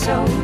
so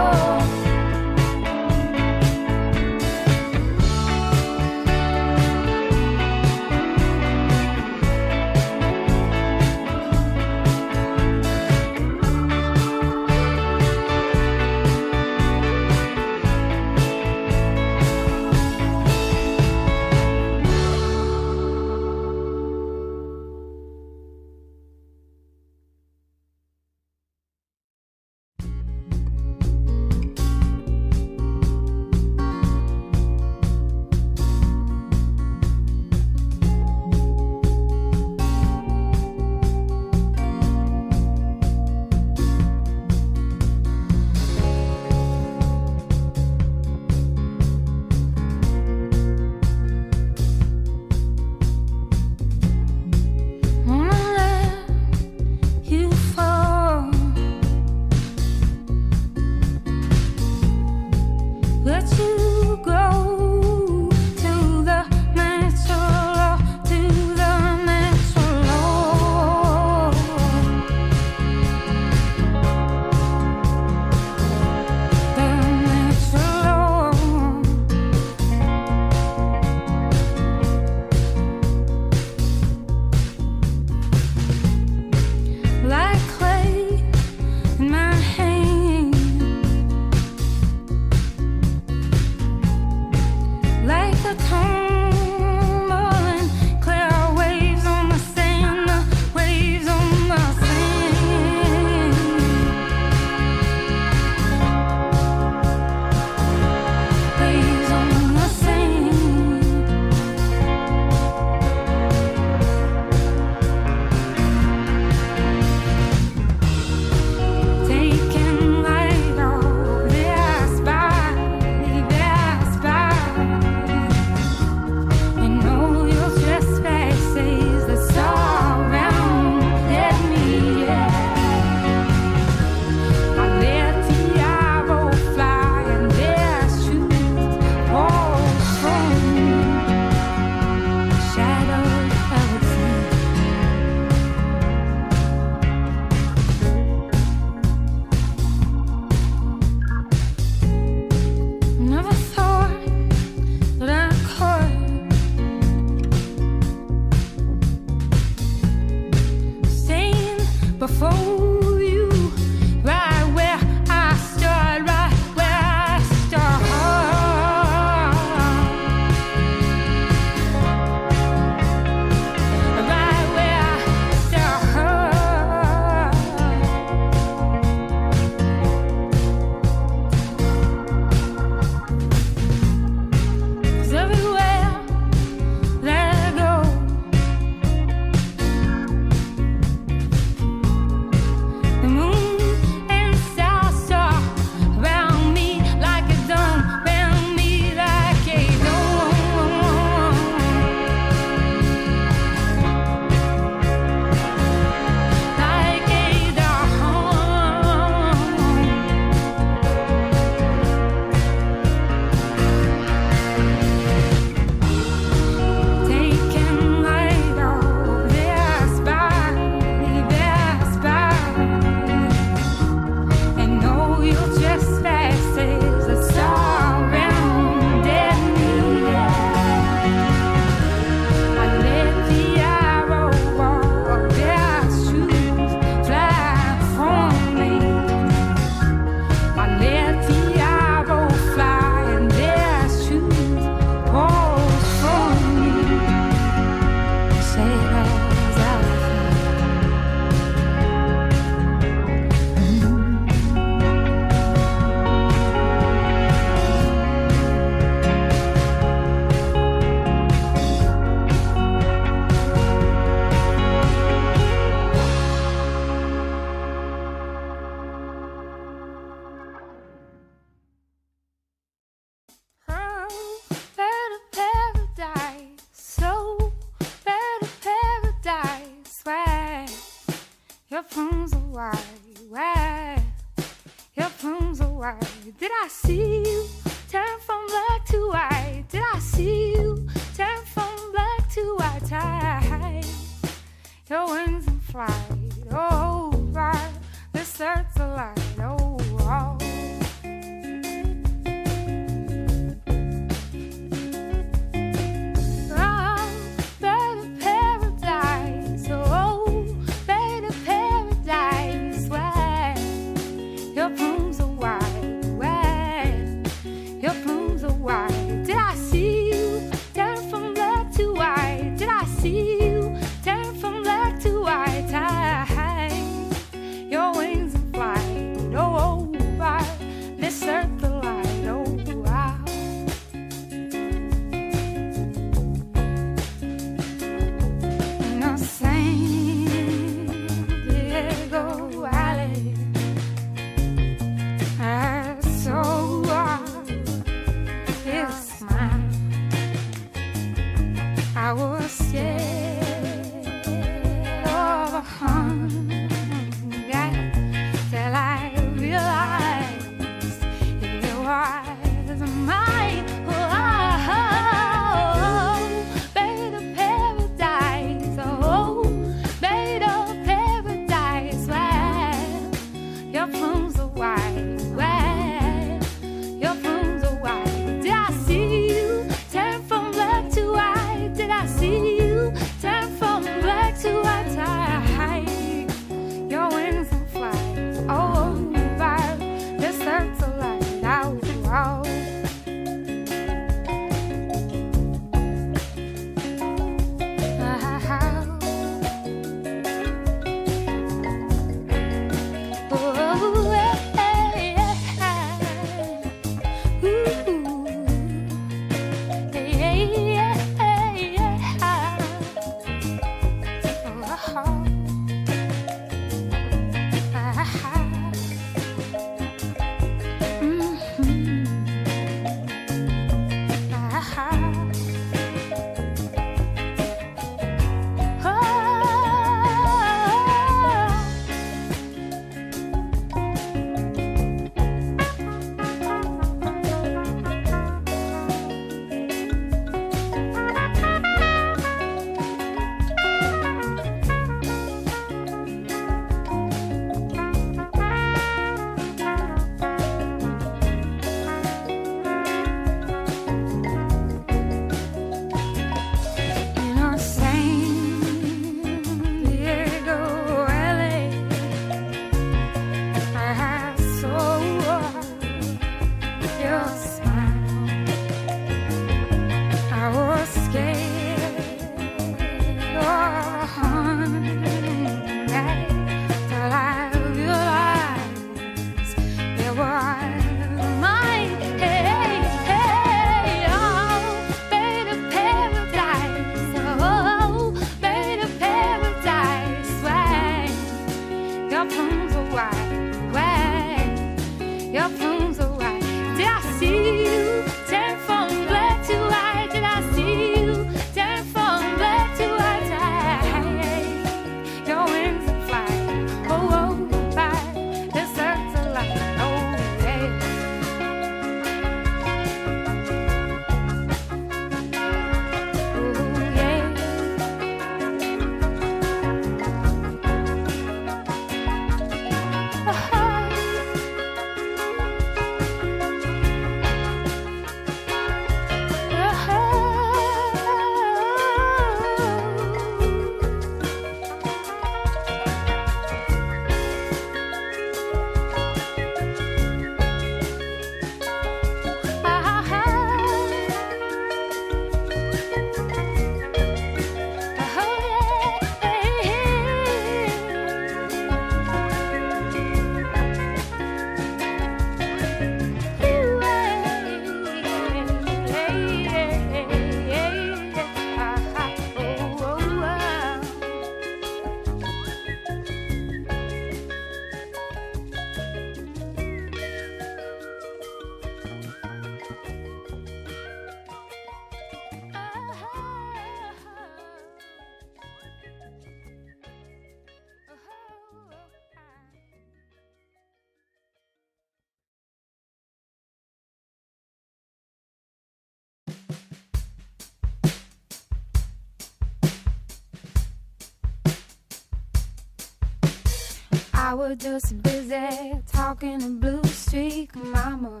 I was just busy talking to Blue Streak, Mama.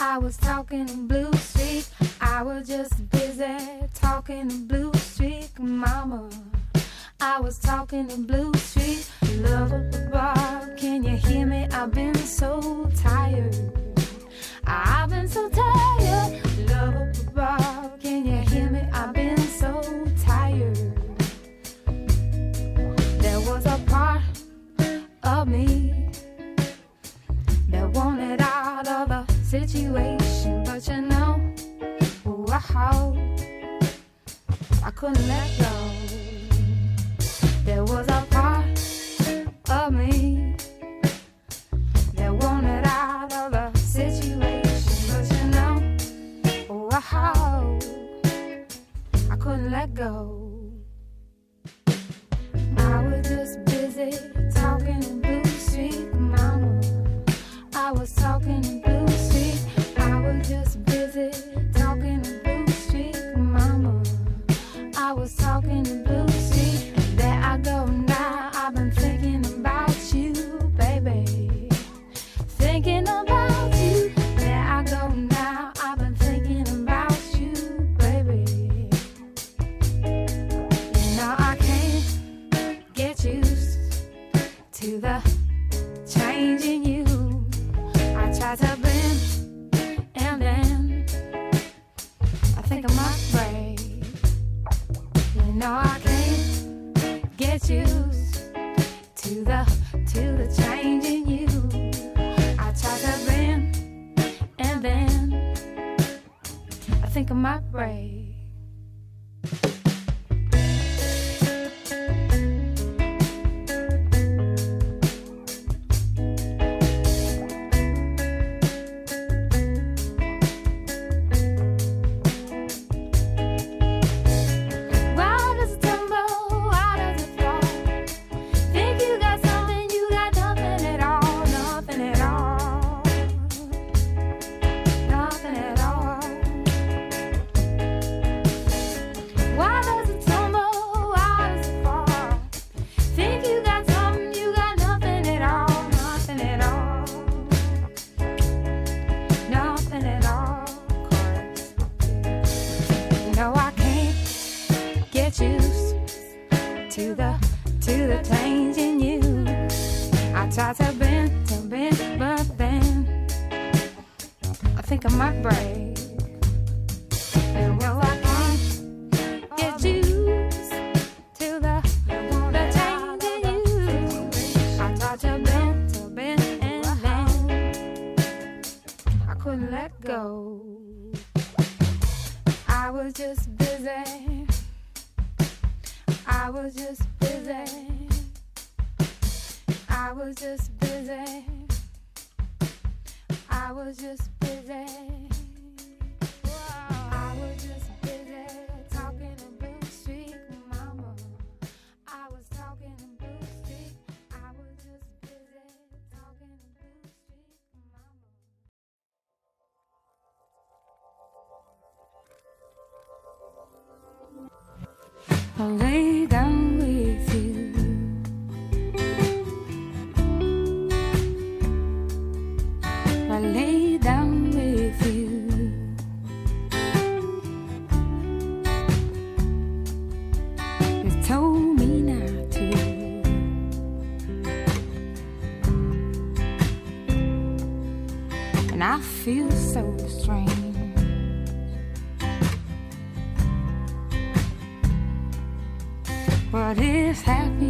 I was talking to Blue Streak. I was just busy talking to Blue Streak, Mama. I was talking to Blue Streak. Love at the bar, can you hear me? I've been so tired. I've been so tired. Love at the bar. No, I can't get used to the to the change in you. I try to bend and then I think I might break. think I might brave. and I feel so strange. What is happening?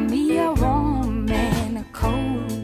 Me a warm and a cold.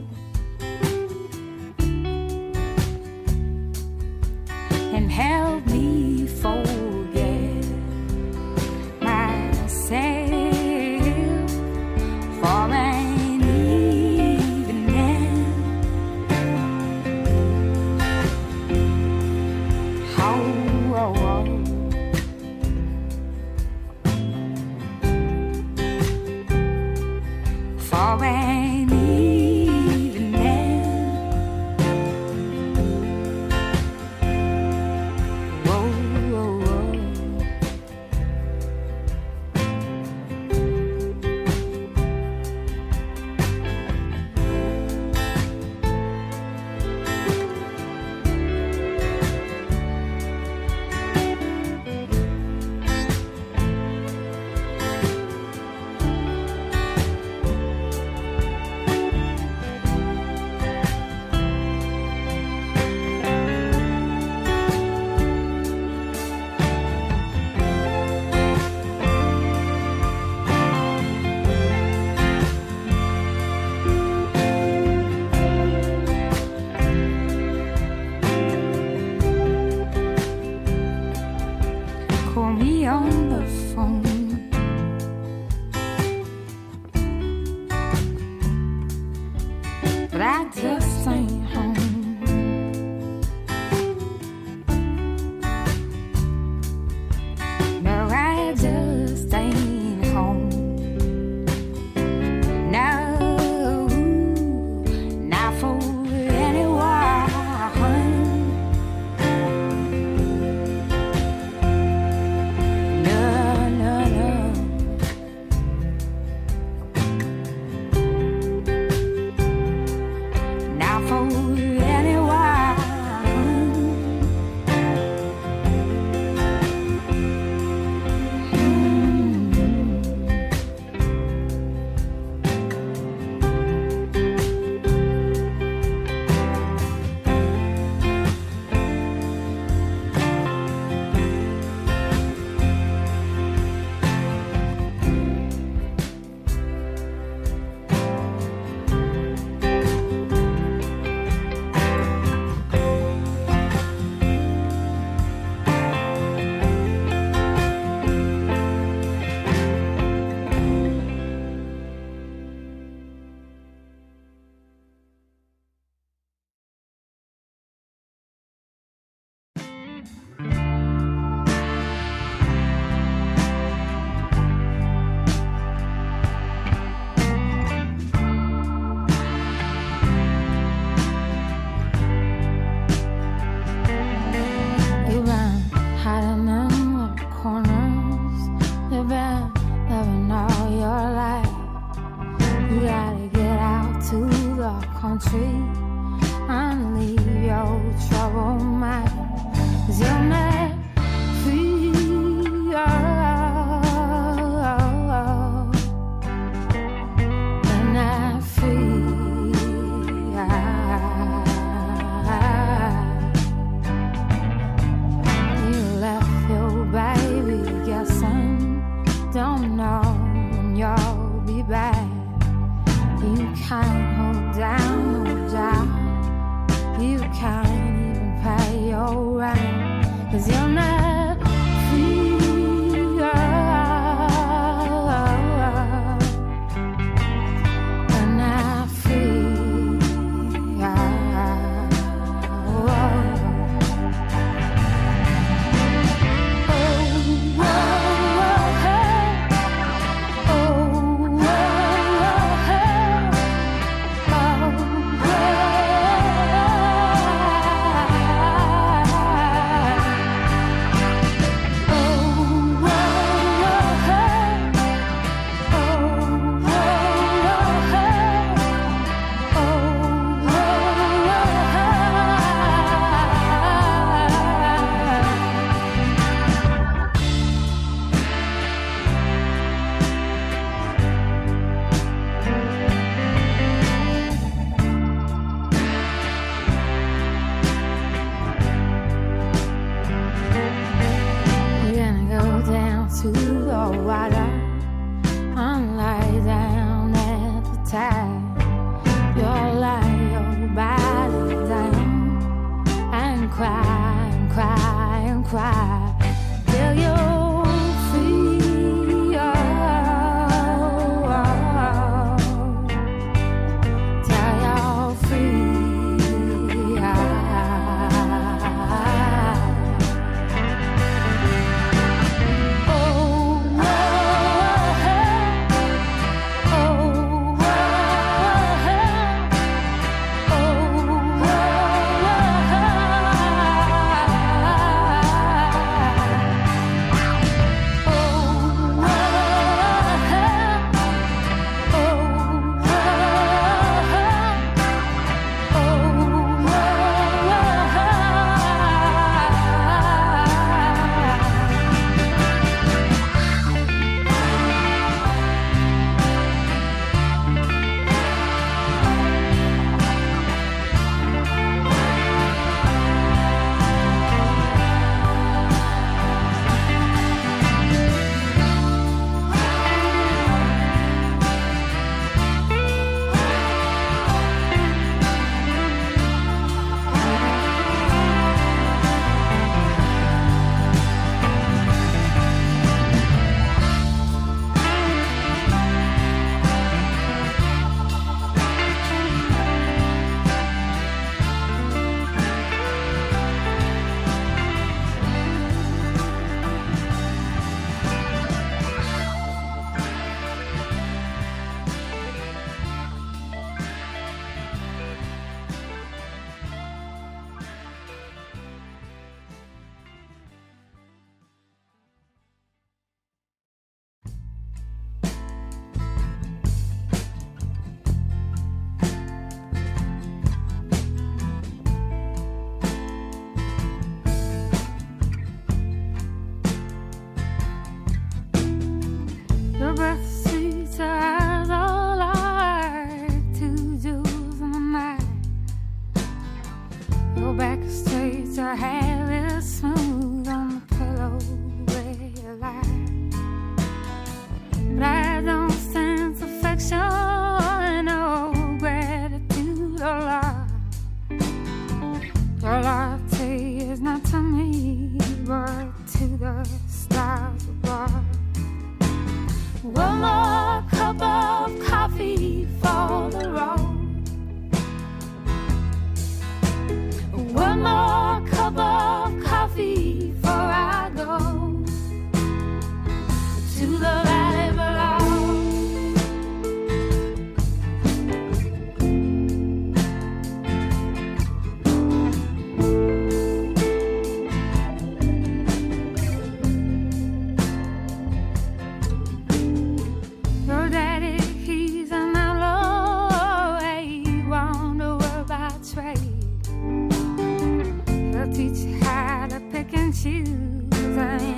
choose. I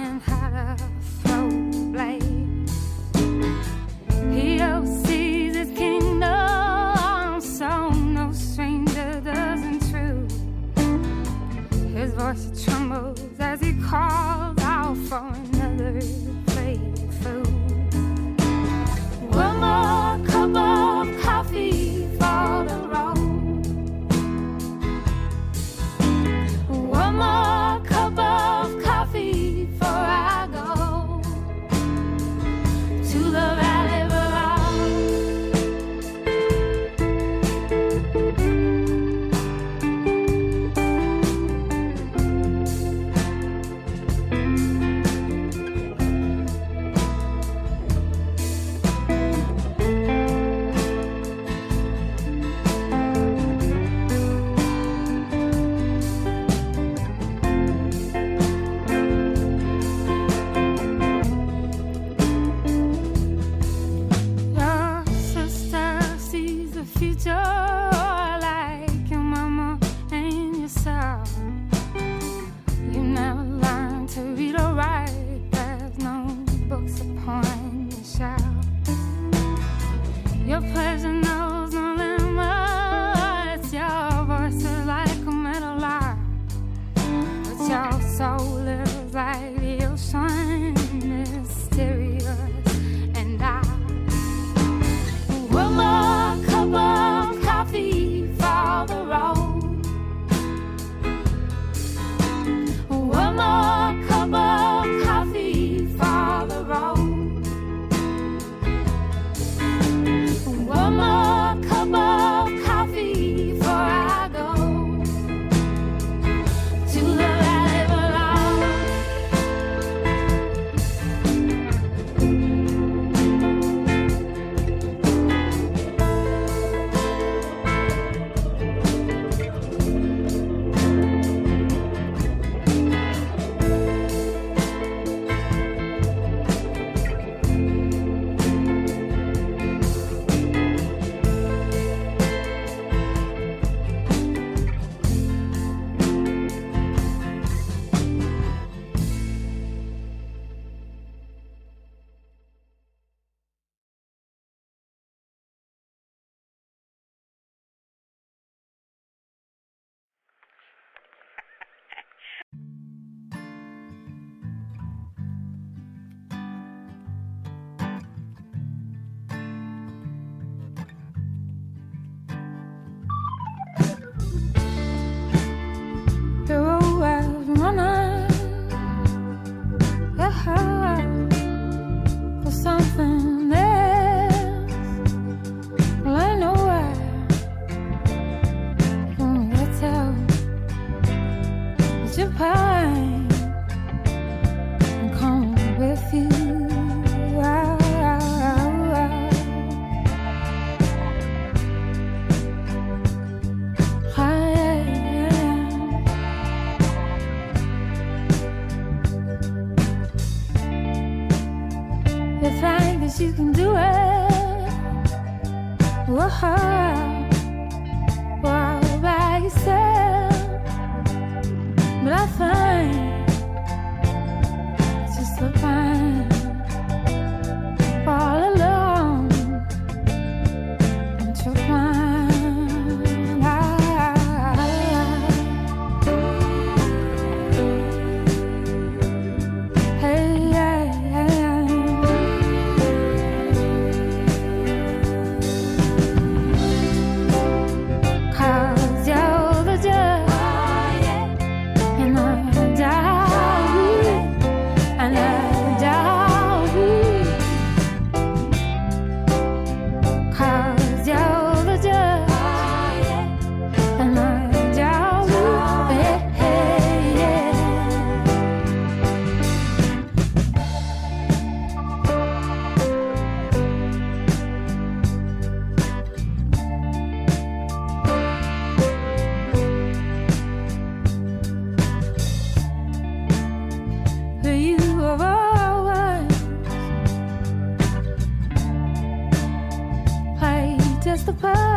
you can do it. Whoa, all by yourself. But I find it's just so fine. Super